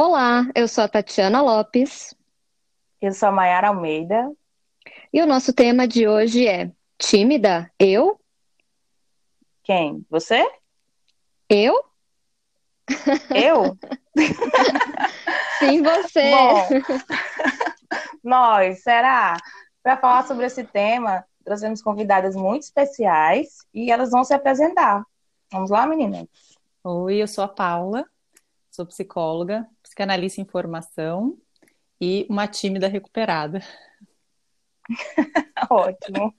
Olá, eu sou a Tatiana Lopes Eu sou a Mayara Almeida. e o nosso tema de hoje é Tímida? Eu? Quem? Você? Eu? Eu? Sim, você. Bom, nós, será? Para falar sobre esse tema, trouxemos convidadas muito especiais e elas vão se apresentar. Vamos lá, meninas? Oi, eu sou a Paula, sou psicóloga, psicanalista em formação e uma tímida recuperada. Ótimo.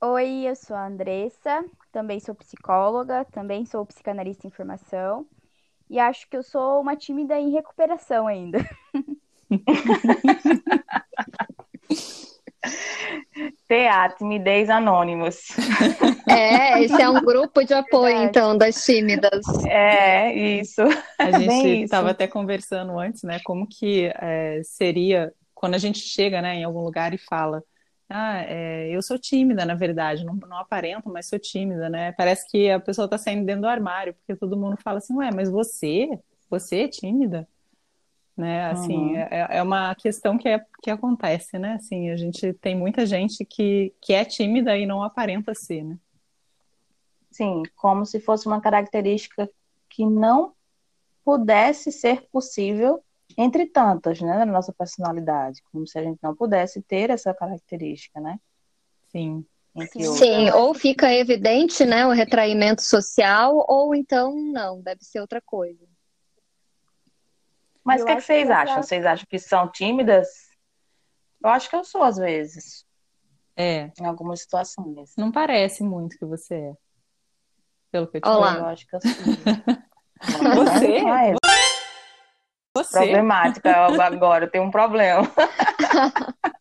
Oi, eu sou a Andressa, também sou psicóloga, também sou psicanalista em formação e acho que eu sou uma tímida em recuperação ainda. TA, Timidez Anônimos. É, esse é um grupo de apoio, Verdade. então, das tímidas. É, isso. A gente isso. estava até conversando antes, né? Como que é, seria quando a gente chega, né, em algum lugar e fala, ah, é, eu sou tímida, na verdade, não, não aparento, mas sou tímida, né? Parece que a pessoa está saindo dentro do armário, porque todo mundo fala assim, ué, mas você, você é tímida? Né? Assim, Uhum. é, é uma questão que, é, que acontece, né? Assim, a gente tem muita gente que, que é tímida e não aparenta ser, né? Sim, como se fosse uma característica que não pudesse ser possível entre tantas, né, na nossa personalidade. Como se a gente não pudesse ter essa característica, né? Sim. Sim, ou fica evidente, né, o retraimento social, ou então não, deve ser outra coisa. Mas o que, que acho vocês que essa- acham? Vocês acham que são tímidas? Eu acho que eu sou, às vezes, É, em algumas situações. não parece muito que você é. Pelo que eu te Olá. Eu acho que eu sou. Você? Ah, é Você? problemática agora, eu tenho um problema.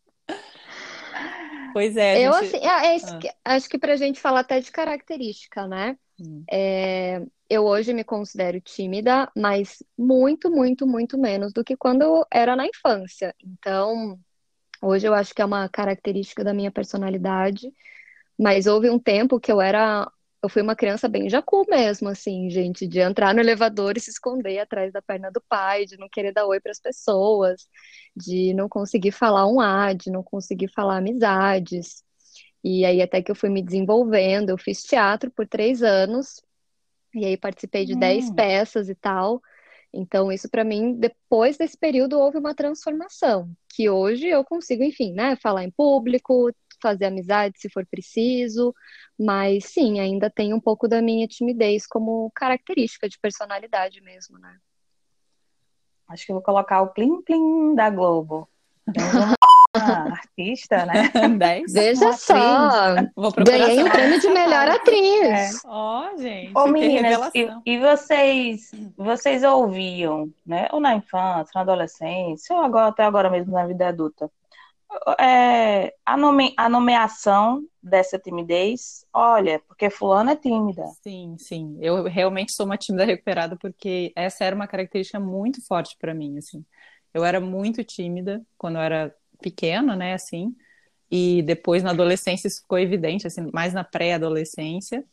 Pois é, Eu, gente- assim, é- é Ah. que- acho que pra gente falar até de característica, né? Hum. É, eu hoje me considero tímida, mas muito, muito, muito menos do que quando eu era na infância. Então, hoje eu acho que é uma característica da minha personalidade, mas houve um tempo que eu era, eu fui uma criança bem jacu mesmo, assim, gente, de entrar no elevador e se esconder atrás da perna do pai, de não querer dar oi para as pessoas, de não conseguir falar um A, de não conseguir falar amizades. E aí até que eu fui me desenvolvendo, eu fiz teatro por três anos, e aí participei de dez Hum. peças e tal. Então, isso para mim, depois desse período, houve uma transformação, que hoje eu consigo, enfim, né, falar em público, fazer amizade se for preciso, mas sim, ainda tem um pouco da minha timidez como característica de personalidade mesmo, né? Acho que eu vou colocar o plim plim da Globo. Uma artista, né? 10? Veja Uma só, ganhei o saber. prêmio de melhor atriz. Ó, gente, Ô, meninas, e, e vocês, vocês ouviam, né? Ou na infância, na adolescência, ou agora, até agora mesmo na vida adulta, é, a, nome, a nomeação dessa timidez, olha, porque fulano é tímida. Sim, sim. Eu realmente sou uma tímida recuperada porque essa era uma característica muito forte para mim, assim. Eu era muito tímida quando eu era pequena, né, assim. E depois na adolescência isso ficou evidente, assim, mais na pré-adolescência.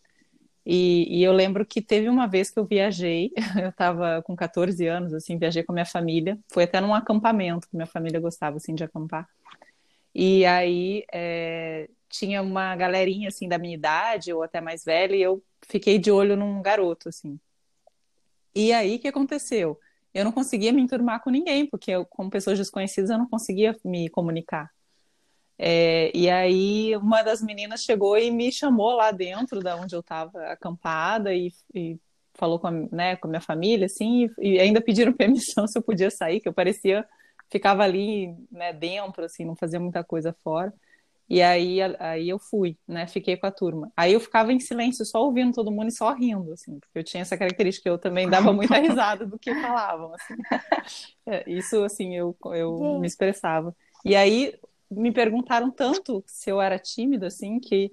E, e eu lembro que teve uma vez que eu viajei, eu estava com 14 anos, assim, viajei com a minha família. Foi até num acampamento, que minha família gostava, assim, de acampar. E aí é, tinha uma galerinha assim da minha idade ou até mais velha e eu fiquei de olho num garoto assim. E aí o que aconteceu? Eu não conseguia me enturmar com ninguém porque eu, com pessoas desconhecidas eu não conseguia me comunicar. É, e aí uma das meninas chegou e me chamou lá dentro da onde eu estava acampada e, e falou com a, né, com a minha família assim e, e ainda pediram permissão se eu podia sair que eu parecia ficava ali, né, dentro, assim, não fazia muita coisa fora. E aí, aí eu fui, né, fiquei com a turma. Aí eu ficava em silêncio, só ouvindo todo mundo e só rindo, assim, porque eu tinha essa característica, eu também dava muita risada do que falavam, assim. É, Isso, assim, eu, eu Gente. me expressava. E aí me perguntaram tanto se eu era tímida, assim, que...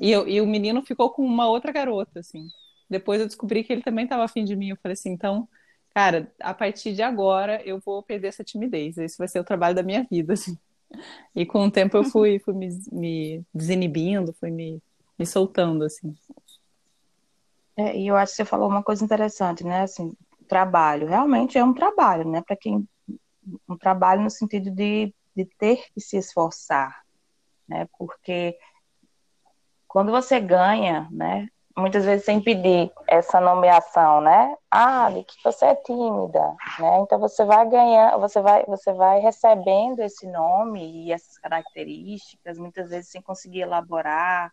E, eu, e o menino ficou com uma outra garota, assim. Depois eu descobri que ele também estava afim de mim. Eu falei assim, então cara, a partir de agora eu vou perder essa timidez. Esse vai ser o trabalho da minha vida, assim. E com o tempo eu fui, fui me, me desinibindo, fui me, me soltando, assim. É, e eu acho que você falou uma coisa interessante, né? Assim, trabalho. Realmente é um trabalho, né? Para quem um trabalho no sentido de, de ter que se esforçar, né? Porque quando você ganha, né? Muitas vezes sem pedir essa nomeação, né? Ah, de que você é tímida, né? Então você vai ganhar, você vai, você vai recebendo esse nome e essas características, muitas vezes sem conseguir elaborar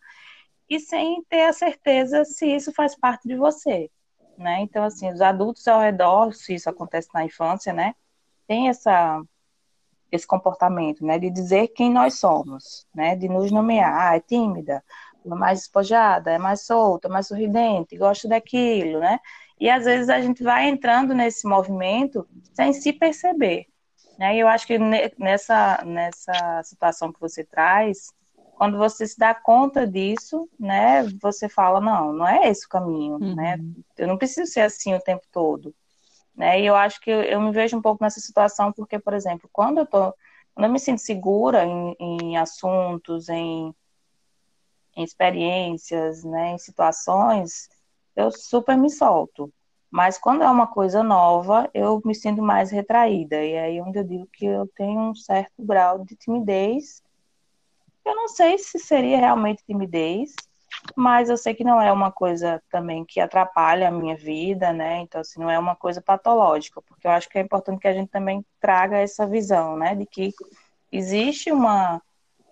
e sem ter a certeza se isso faz parte de você, né? Então assim, os adultos ao redor, se isso acontece na infância, né? Tem essa esse comportamento, né, de dizer quem nós somos, né, de nos nomear, ah, é tímida, mais despojada, é mais solta, é mais sorridente, gosta daquilo, né? E às vezes a gente vai entrando nesse movimento sem se perceber, né? E eu acho que nessa nessa situação que você traz, quando você se dá conta disso, né, você fala não, não é esse o caminho, né? uhum. né? Eu não preciso ser assim o tempo todo. Né? E eu acho que eu, eu, me vejo um pouco nessa situação porque, por exemplo, quando eu tô, quando eu me sinto segura em, em assuntos, em, em experiências, né, em situações, eu super me solto. Mas quando é uma coisa nova, eu me sinto mais retraída. E aí é onde eu digo que eu tenho um certo grau de timidez. Eu não sei se seria realmente timidez, mas eu sei que não é uma coisa também que atrapalha a minha vida, né? Então, assim, não é uma coisa patológica, porque eu acho que é importante que a gente também traga essa visão, né? De que existe uma,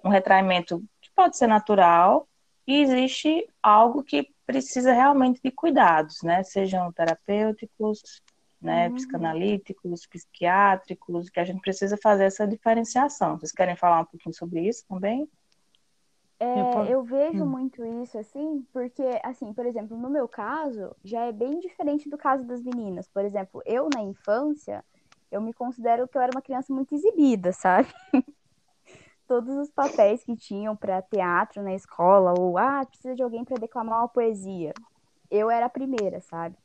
um retraimento pode ser natural e existe algo que precisa realmente de cuidados, né? Sejam terapêuticos, né, uhum. psicanalíticos, psiquiátricos, que a gente precisa fazer essa diferenciação. Vocês querem falar um pouquinho sobre isso também? É, eu, eu, vejo hum. muito isso, assim, porque, assim, por exemplo, no meu caso, já é bem diferente do caso das meninas. Por exemplo, eu na infância, eu me considero que eu era uma criança muito exibida, sabe? Todos os papéis que tinham para teatro na escola, ou, ah, precisa de alguém para declamar uma poesia. Eu era a primeira, sabe?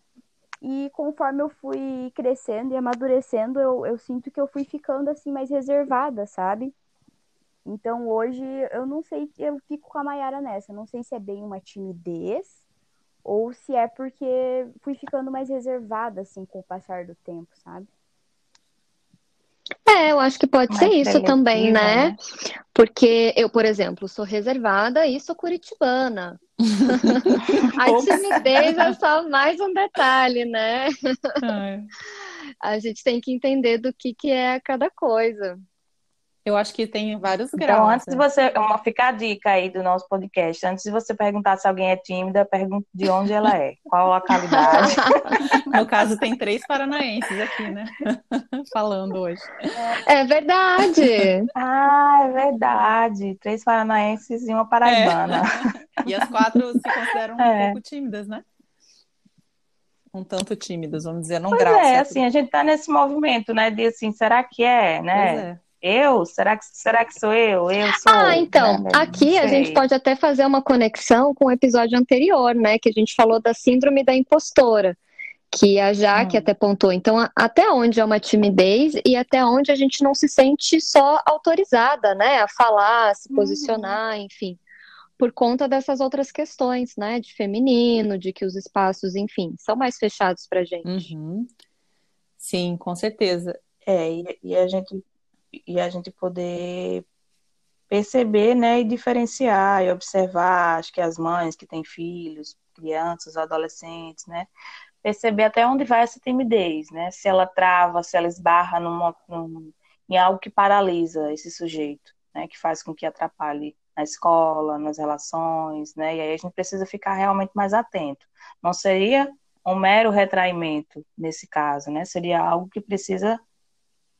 E conforme eu fui crescendo e amadurecendo, eu, eu sinto que eu fui ficando, assim, mais reservada, sabe? Então hoje eu não sei, eu fico com a Mayara nessa. Não sei se é bem uma timidez ou se é porque fui ficando mais reservada assim com o passar do tempo, sabe? É, eu acho que pode ser isso também, né? né? Porque eu, por exemplo, sou reservada e sou curitibana. a timidez é só mais um detalhe, né? a gente tem que entender do que, que é cada coisa. Eu acho que tem vários então, graus. Então, antes né? de você, uma fica a dica aí do nosso podcast, antes de você perguntar se alguém é tímida, pergunte de onde ela é, qual a localidade. no caso, tem três paranaenses aqui, né? Falando hoje. É verdade. ah, é verdade. Três paranaenses e uma paraibana. É. E as quatro se consideram é. um pouco tímidas, né? um tanto tímidas, vamos dizer, num pois grau. É, certo? assim, a gente está nesse movimento, né, de assim, será que é, né? Pois é. Eu? Será que, será que sou eu? Eu sou. Ah, então, né? aqui a gente pode até fazer uma conexão com o episódio anterior, né? Que a gente falou da síndrome da impostora, que a Jaque hum. até pontou. Então, até onde é uma timidez e até onde a gente não se sente só autorizada, né? A falar, a se uhum. posicionar, enfim. Por conta dessas outras questões, né? De feminino, de que os espaços, enfim, são mais fechados pra gente. Uhum. Sim, com certeza. É, e, e a gente e a gente poder perceber, né, e diferenciar e observar, acho que as mães que têm filhos, crianças, adolescentes, né, perceber até onde vai essa timidez, né, se ela trava, se ela esbarra numa, num, em algo que paralisa esse sujeito, né, que faz com que atrapalhe na escola, nas relações, né, e aí a gente precisa ficar realmente mais atento. Não seria um mero retraimento nesse caso, né, seria algo que precisa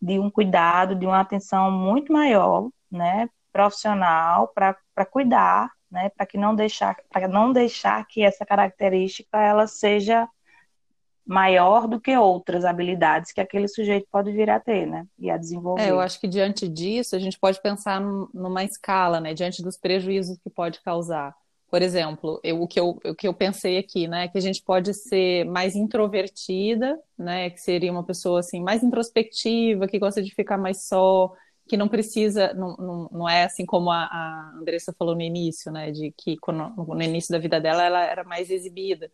de um cuidado, de uma atenção muito maior, né, profissional para cuidar, né, para que não deixar para não deixar que essa característica ela seja maior do que outras habilidades que aquele sujeito pode vir a ter, né, e a desenvolver. É, eu acho que diante disso a gente pode pensar numa escala, né, diante dos prejuízos que pode causar. Por exemplo, eu, o, que eu, o que eu pensei aqui, né, que a gente pode ser mais introvertida, né, que seria uma pessoa assim mais introspectiva, que gosta de ficar mais só, que não precisa, não, não, não é assim como a, a Andressa falou no início, né, de que quando, no início da vida dela ela era mais exibida,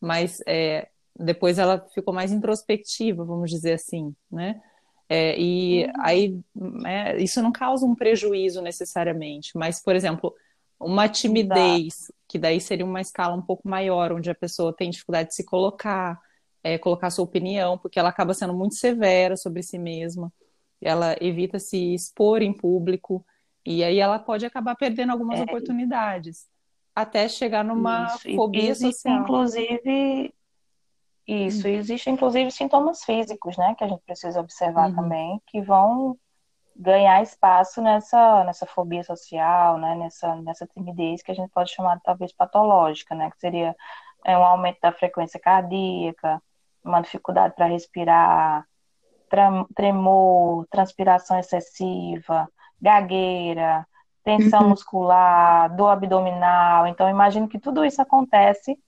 mas é, depois ela ficou mais introspectiva, vamos dizer assim, né? É, e uhum. aí é, isso não causa um prejuízo necessariamente, mas, por exemplo, uma timidez, que daí seria uma escala um pouco maior, onde a pessoa tem dificuldade de se colocar, é, colocar sua opinião, porque ela acaba sendo muito severa sobre si mesma, ela evita se expor em público, e aí ela pode acabar perdendo algumas é. oportunidades, até chegar numa Isso. fobia existe, social. Inclusive, isso, hum. existe inclusive sintomas físicos, né, que a gente precisa observar uhum. também, que vão ganhar espaço nessa, nessa fobia social, né, nessa, nessa timidez que a gente pode chamar talvez patológica, né, que seria é, um aumento da frequência cardíaca, uma dificuldade para respirar, tremor, transpiração excessiva, gagueira, tensão uhum. muscular, dor abdominal. Então, imagino que tudo isso acontece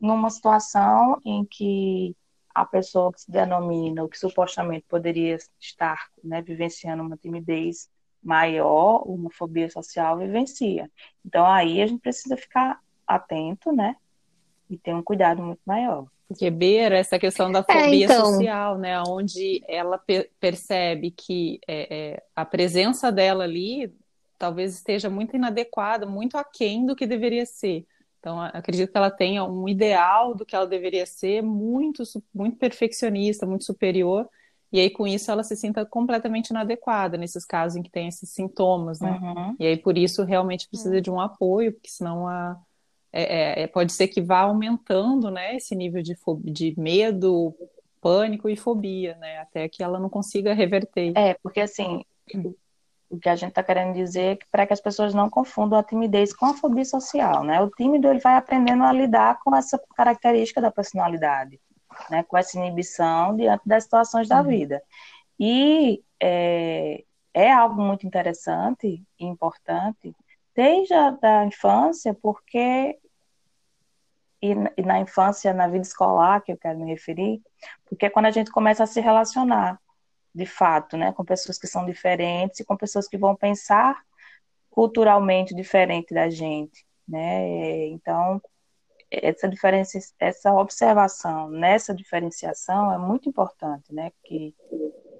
numa situação em que a pessoa que se denomina, o que supostamente poderia estar né, vivenciando uma timidez maior, uma fobia social, vivencia. Então, aí a gente precisa ficar atento, né? E ter um cuidado muito maior. Porque beira essa questão da é, fobia é, então... social, né? Onde ela pe percebe que é, é, a presença dela ali talvez esteja muito inadequada, muito aquém do que deveria ser. Então, acredito que ela tenha um ideal do que ela deveria ser, muito, muito perfeccionista, muito superior, e aí com isso ela se sinta completamente inadequada nesses casos em que tem esses sintomas, né? Uhum. E aí por isso realmente precisa de um apoio, porque senão a, é, é, é, pode ser que vá aumentando, né, esse nível de, de medo, pânico e fobia, né, até que ela não consiga reverter. É, porque assim, o que a gente está querendo dizer é que para que as pessoas não confundam a timidez com a fobia social, né? O tímido ele vai aprendendo a lidar com essa característica da personalidade, né? Com essa inibição diante das situações da uhum. vida. E é, é algo muito interessante e importante desde a da infância, porque e, e na infância, na vida escolar, que eu quero me referir, porque é quando a gente começa a se relacionar, de fato, né, com pessoas que são diferentes e com pessoas que vão pensar culturalmente diferente da gente, né? Então, essa diferença, essa observação nessa diferenciação é muito importante, né? Que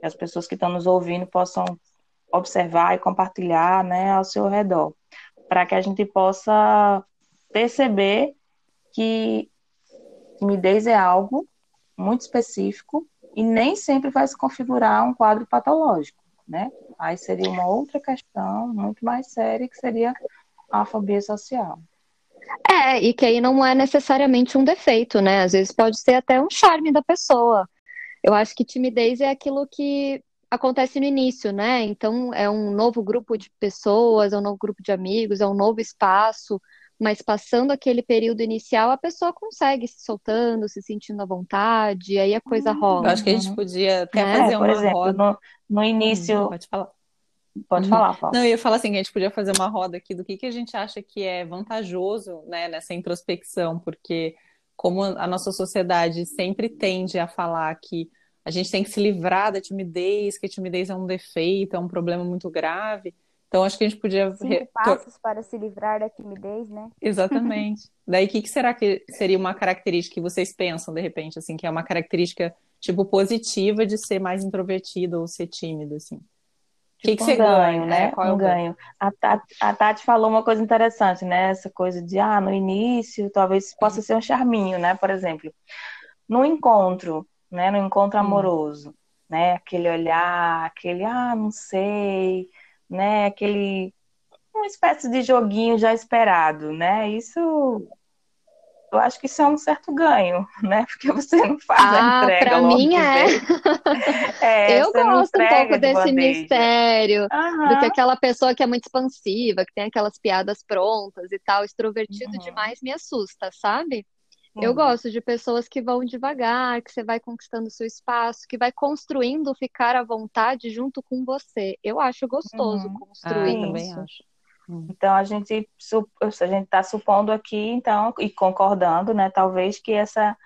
as pessoas que estão nos ouvindo possam observar e compartilhar, né, ao seu redor, para que a gente possa perceber que timidez é algo muito específico e nem sempre vai se configurar um quadro patológico, né? Aí seria uma outra questão muito mais séria, que seria a fobia social. É, e que aí não é necessariamente um defeito, né? Às vezes pode ser até um charme da pessoa. Eu acho que timidez é aquilo que acontece no início, né? Então é um novo grupo de pessoas, é um novo grupo de amigos, é um novo espaço mas passando aquele período inicial, a pessoa consegue se soltando, se sentindo à vontade, aí a coisa hum, rola. Eu acho que a gente podia até é, fazer uma exemplo, roda. No, no início. Hum, pode falar. Pode falar, Paulo. Não, eu ia falar assim, que a gente podia fazer uma roda aqui do que, que a gente acha que é vantajoso né, nessa introspecção, porque como a nossa sociedade sempre tende a falar que a gente tem que se livrar da timidez, que a timidez é um defeito, é um problema muito grave, então, acho que a gente podia. Cinco passos para se livrar da timidez, né? Exatamente. Daí, o que, que, será que seria uma característica que vocês pensam, de repente, assim, que é uma característica, tipo, positiva de ser mais introvertido ou ser tímido, assim? O que, tipo que você um ganha, né? Qual é um ganho. A Tati, a Tati falou uma coisa interessante, né? Essa coisa de, ah, no início, talvez possa ser um charminho, né? Por exemplo, no encontro, né? No encontro hum. amoroso, hum. né? Aquele olhar, aquele, ah, não sei, né? Aquele uma espécie de joguinho já esperado, né? Isso eu acho que isso é um certo ganho, né? Porque você não faz ah, a entrega. Para mim é. é. Eu gosto um pouco desse mistério, uhum. do que aquela pessoa que é muito expansiva, que tem aquelas piadas prontas e tal, extrovertido uhum. demais me assusta, sabe? Eu uhum. gosto de pessoas que vão devagar, que você vai conquistando seu espaço, que vai construindo ficar à vontade junto com você. Eu acho gostoso uhum. construir ah, também acho. Hum. Então a gente a gente está supondo aqui então e concordando, né? Talvez que essa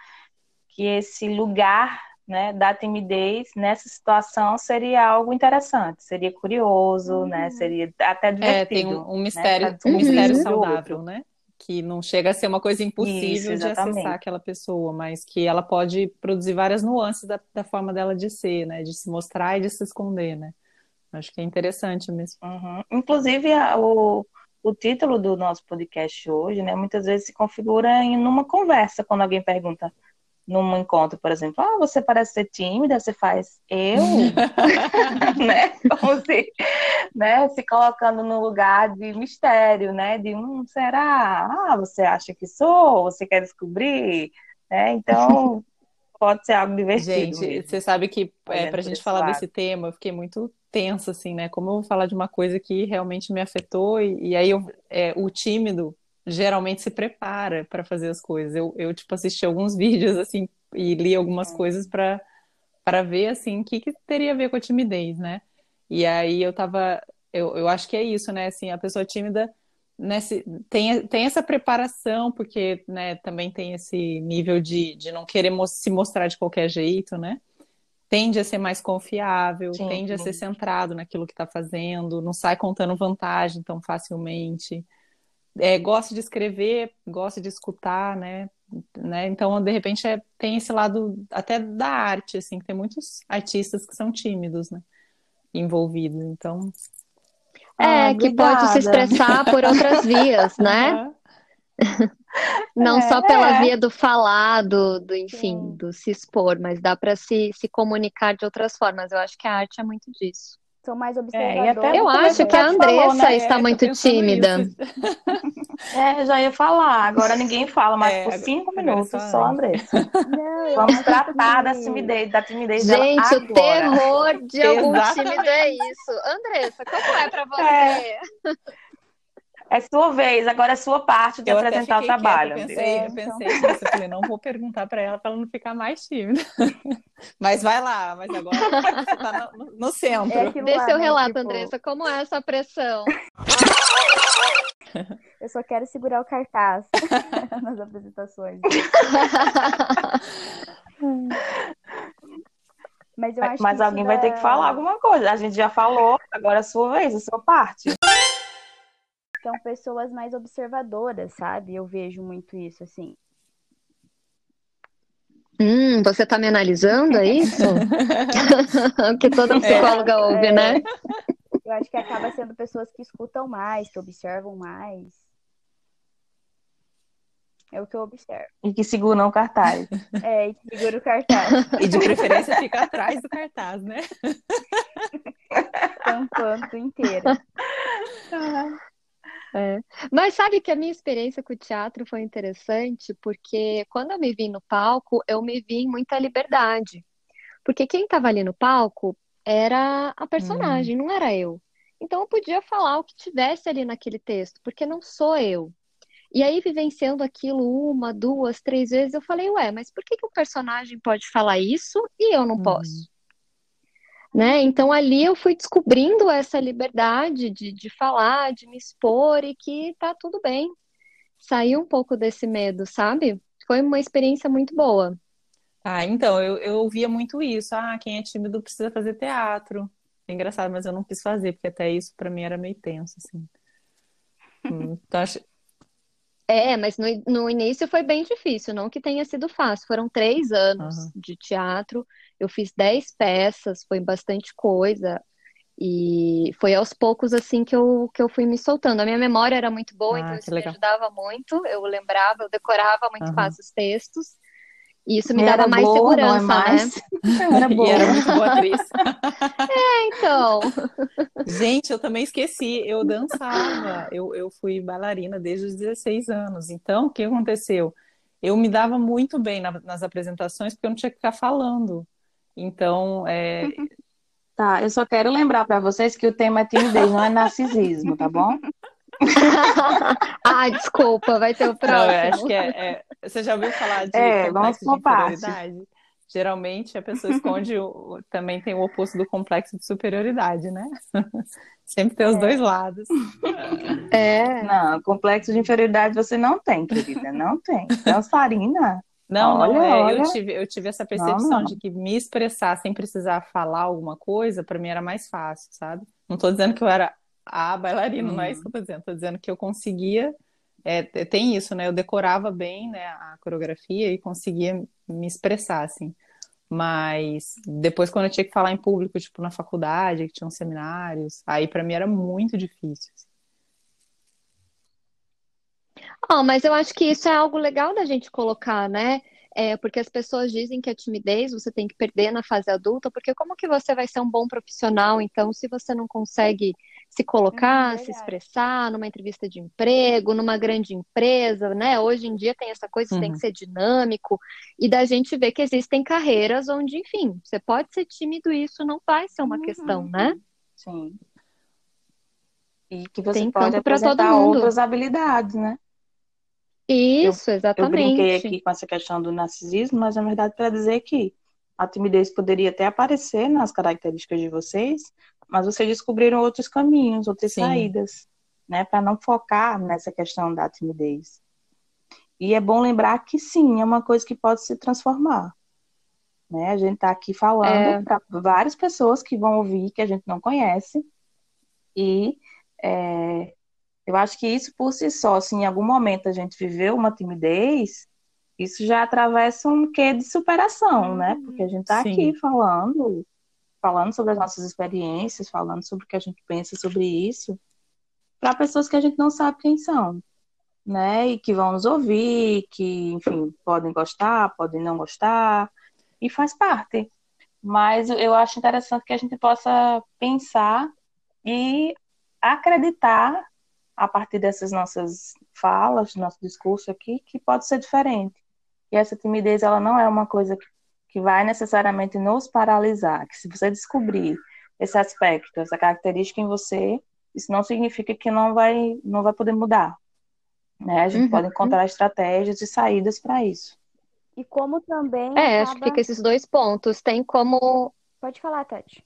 que esse lugar né, da timidez nessa situação seria algo interessante, seria curioso, né? uhum. né? Seria até divertido. É, tem um, um mistério, né? um mistério saudável, né? Que não chega a ser uma coisa impossível Isso, de acessar aquela pessoa, mas que ela pode produzir várias nuances da, da, forma dela de ser, né? De se mostrar e de se esconder, né? Acho que é interessante mesmo. Uhum. Inclusive, a, o, o título do nosso podcast hoje, né? Muitas vezes se configura em uma conversa, quando alguém pergunta num encontro, por exemplo, ah, você parece ser tímida, você faz eu, né? Como se, né? Se colocando no lugar de mistério, né? De um, será? Ah, você acha que sou? Você quer descobrir? Né? Então, pode ser algo divertido. Gente, mesmo. você sabe que é, para a gente falar lado. desse tema, eu fiquei muito tensa, assim, né? Como eu vou falar de uma coisa que realmente me afetou, e, e aí eu, é, o tímido geralmente se prepara para fazer as coisas. Eu, eu, tipo, assisti alguns vídeos, assim, e li algumas coisas para para ver, assim, o que, que teria a ver com a timidez, né? E aí eu tava... Eu, eu acho que é isso, né? Assim, a pessoa tímida nesse, tem, tem essa preparação, porque né, também tem esse nível de, de não querer mo se mostrar de qualquer jeito, né? Tende a ser mais confiável, Sim. tende a ser centrado naquilo que está fazendo, não sai contando vantagem tão facilmente é, gosta de escrever, gosta de escutar, né? né? Então, de repente, é, tem esse lado até da arte, assim, que tem muitos artistas que são tímidos, né? Envolvidos, então... É, ah, que pode se expressar por outras vias, né? Não é, só pela é. via do falar, do, do enfim, Sim. do se expor, mas dá para se, se comunicar de outras formas. Eu acho que a arte é muito disso são mais. É, eu acho que a Andressa falou, né? está é, muito tímida. é, já ia falar. Agora ninguém fala, mas é, por cinco minutos só a Andressa. Não, Vamos tratar da timidez, da timidez Gente, o terror de algum tímido é isso. Andressa, como é para você? É. É sua vez, agora é sua parte de eu apresentar o trabalho. Quieta, eu pensei, eu pensei nisso, eu falei, não vou perguntar para ela para ela não ficar mais tímida. Mas vai lá, mas agora você está no, no, centro. É Dê seu né, relato, tipo... Andressa, como é essa pressão? Eu só quero segurar o cartaz nas apresentações. Mas, eu acho Mas alguém vai ter que falar alguma coisa. A gente já falou, agora é a sua vez, a sua parte são pessoas mais observadoras, sabe? Eu vejo muito isso, assim. Hum, você tá me analisando, é isso? que toda psicóloga é, ouve, é. né? Eu acho que acaba sendo pessoas que escutam mais, que observam mais. É o que eu observo. E que seguram o cartaz. É, e que segura o cartaz. E de preferência fica atrás do cartaz, né? Tampando inteira. É. Mas sabe que a minha experiência com o teatro foi interessante, porque quando eu me vi no palco, eu me vi em muita liberdade. Porque quem estava ali no palco era a personagem, hum. não era eu. Então eu podia falar o que tivesse ali naquele texto, porque não sou eu. E aí, vivenciando aquilo uma, duas, três vezes, eu falei, ué, mas por que, que o personagem pode falar isso e eu não hum. posso? Né? Então ali eu fui descobrindo essa liberdade de, de falar, de me expor e que tá tudo bem. Sair um pouco desse medo, sabe? Foi uma experiência muito boa. Ah, então, eu, eu ouvia muito isso. Ah, quem é tímido precisa fazer teatro. É engraçado, mas eu não quis fazer, porque até isso para mim era meio tenso, assim. Hum, então, acho... É, mas no, no início foi bem difícil, não que tenha sido fácil. Foram três anos uhum. de teatro eu fiz 10 peças, foi bastante coisa. E foi aos poucos assim que eu, que eu fui me soltando. A minha memória era muito boa, ah, então isso legal. me ajudava muito. Eu lembrava, eu decorava muito uhum. fácil os textos. E isso me dava mais boa, segurança, é mais... né? Era boa. E era muito boa atriz. é, então. Gente, eu também esqueci. Eu dançava. Eu, eu fui bailarina desde os 16 anos. Então, o que aconteceu? Eu me dava muito bem na, nas apresentações porque eu não tinha que ficar falando. Então, é... Tá, eu só quero lembrar para vocês que o tema é timidez, não é narcisismo, tá bom? ah, desculpa, vai ter o próximo. Não, acho que é, é, Você já ouviu falar de é, complexo de inferioridade? Geralmente a pessoa esconde o, também tem o oposto do complexo de superioridade, né? Sempre tem os é. dois lados. É. Não, complexo de inferioridade você não tem, querida, não tem. Dançarina não, olha, não, é, olha. Eu, tive, eu tive essa percepção não, não. de que me expressar sem precisar falar alguma coisa, para mim era mais fácil, sabe? Não estou dizendo que eu era a bailarina, hum. não é isso que eu tô dizendo. Tô dizendo que eu conseguia é, tem isso, né? Eu decorava bem, né, a coreografia e conseguia me expressar, assim. Mas depois, quando eu tinha que falar em público, tipo na faculdade, que tinham seminários, aí para mim era muito difícil. Oh, mas eu acho que isso é algo legal da gente colocar, né? É, porque as pessoas dizem que a timidez você tem que perder na fase adulta, porque como que você vai ser um bom profissional, então, se você não consegue se colocar, é se expressar numa entrevista de emprego, numa grande empresa, né? Hoje em dia tem essa coisa, você uhum. tem que ser dinâmico, e da gente ver que existem carreiras onde, enfim, você pode ser tímido e isso não vai ser uma uhum. questão, né? Sim. E que você tem pode apresentar outras habilidades, né? Isso, eu, exatamente. Eu brinquei aqui com essa questão do narcisismo, mas na verdade para dizer que a timidez poderia até aparecer nas características de vocês, mas vocês descobriram outros caminhos, outras Sim. saídas, né, para não focar nessa questão da timidez. E é bom lembrar que sim, é uma coisa que pode se transformar. Né? A gente está aqui falando é... para várias pessoas que vão ouvir, que a gente não conhece, e é, eu acho que isso por si só, se em algum momento a gente viveu uma timidez, isso já atravessa um quê de superação, né? Uhum. Porque a gente está aqui falando, falando sobre as nossas experiências, falando sobre o que a gente pensa sobre isso, para pessoas que a gente não sabe quem são, né? E que vão nos ouvir, que, enfim, podem gostar, podem não gostar, e faz parte. Mas eu acho interessante que a gente possa pensar e acreditar a partir dessas nossas falas, nosso discurso aqui, que pode ser diferente. E essa timidez, ela não é uma coisa que, que vai necessariamente nos paralisar, que se você descobrir esse aspecto, essa característica em você, isso não significa que não vai, não vai poder mudar. Né? A gente uhum. pode encontrar estratégias e saídas para isso. E como também. É, acaba... acho que fica esses dois pontos. Tem como. Pode falar, Tati.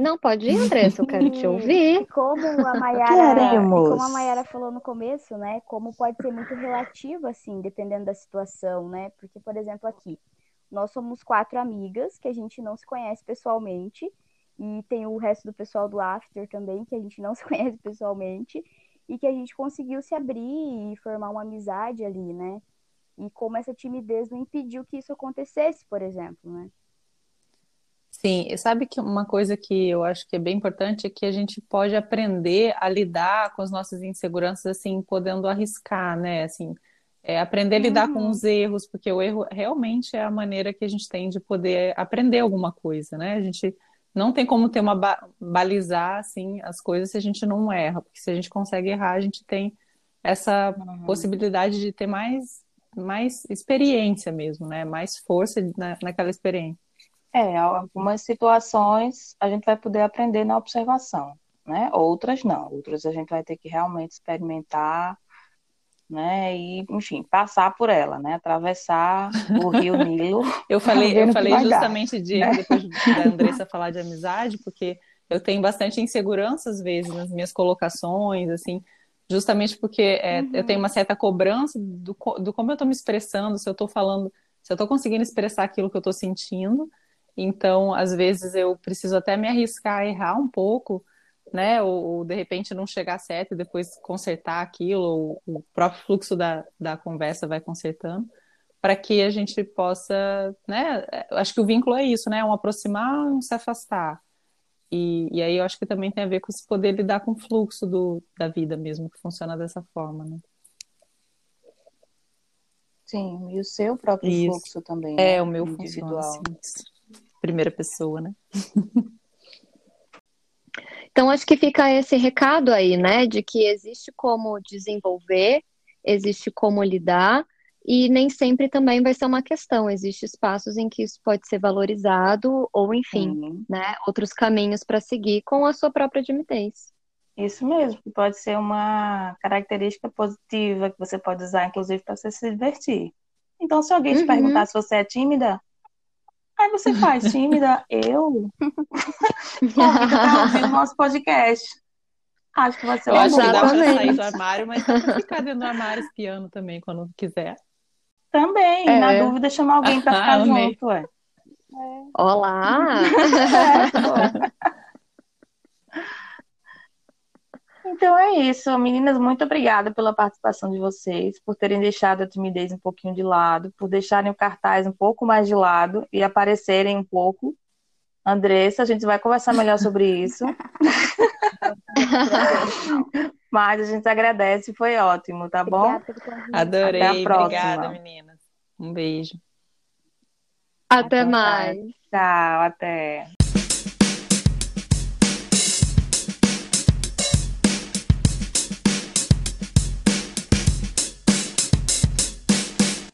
Não, pode ir, Andressa, eu quero te ouvir. Como a Mayara, como a Mayara falou no começo, né? Como pode ser muito relativo, assim, dependendo da situação, né? Porque, por exemplo, aqui, nós somos quatro amigas que a gente não se conhece pessoalmente. E tem o resto do pessoal do After também, que a gente não se conhece pessoalmente. E que a gente conseguiu se abrir e formar uma amizade ali, né? E como essa timidez não impediu que isso acontecesse, por exemplo, né? Sim, sabe que uma coisa que eu acho que é bem importante é que a gente pode aprender a lidar com as nossas inseguranças, assim, podendo arriscar, né? Assim, é aprender a lidar uhum. com os erros, porque o erro realmente é a maneira que a gente tem de poder aprender alguma coisa, né? A gente não tem como ter uma ba balizar assim as coisas se a gente não erra, porque se a gente consegue errar, a gente tem essa uhum. possibilidade de ter mais mais experiência mesmo, né? Mais força na, naquela experiência. É, algumas situações a gente vai poder aprender na observação, né? Outras não, outras a gente vai ter que realmente experimentar, né? E, enfim, passar por ela, né? Atravessar o Rio Nilo. eu falei, eu falei justamente de né? depois da Andressa falar de amizade, porque eu tenho bastante insegurança às vezes nas minhas colocações, assim, justamente porque é, uhum. eu tenho uma certa cobrança do, do como eu estou me expressando, se eu estou falando, se eu estou conseguindo expressar aquilo que eu estou sentindo então, às vezes eu preciso até me arriscar a errar um pouco, né? Ou, ou de repente não chegar certo e depois consertar aquilo, ou o próprio fluxo da, da conversa vai consertando, para que a gente possa, né? Acho que o vínculo é isso, né? Um aproximar, um se afastar. E, e aí eu acho que também tem a ver com esse poder lidar com o fluxo do, da vida mesmo, que funciona dessa forma, né? Sim, e o seu próprio isso. fluxo também. É, né? o meu individual. Funciona, assim primeira pessoa, né? Então, acho que fica esse recado aí, né? De que existe como desenvolver, existe como lidar, e nem sempre também vai ser uma questão. Existem espaços em que isso pode ser valorizado, ou enfim, uhum. né? Outros caminhos para seguir com a sua própria timidez. Isso mesmo, pode ser uma característica positiva que você pode usar, inclusive, para você se divertir. Então, se alguém te uhum. perguntar se você é tímida, Aí você faz tímida, eu? Convida pra ouvir o nosso podcast. Acho que vai ser Eu acho que dá pra sair do armário, mas dá pra ficar dentro do armário espiando também, quando quiser. Também, é. na dúvida, chamar alguém pra ficar junto, ué. É. Olá! Então é isso, meninas, muito obrigada pela participação de vocês, por terem deixado a timidez um pouquinho de lado, por deixarem o cartaz um pouco mais de lado e aparecerem um pouco. Andressa, a gente vai conversar melhor sobre isso. Mas a gente agradece, foi ótimo, tá bom? Adorei, Até a próxima. obrigada, meninas. Um beijo. Até mais. Tchau, até.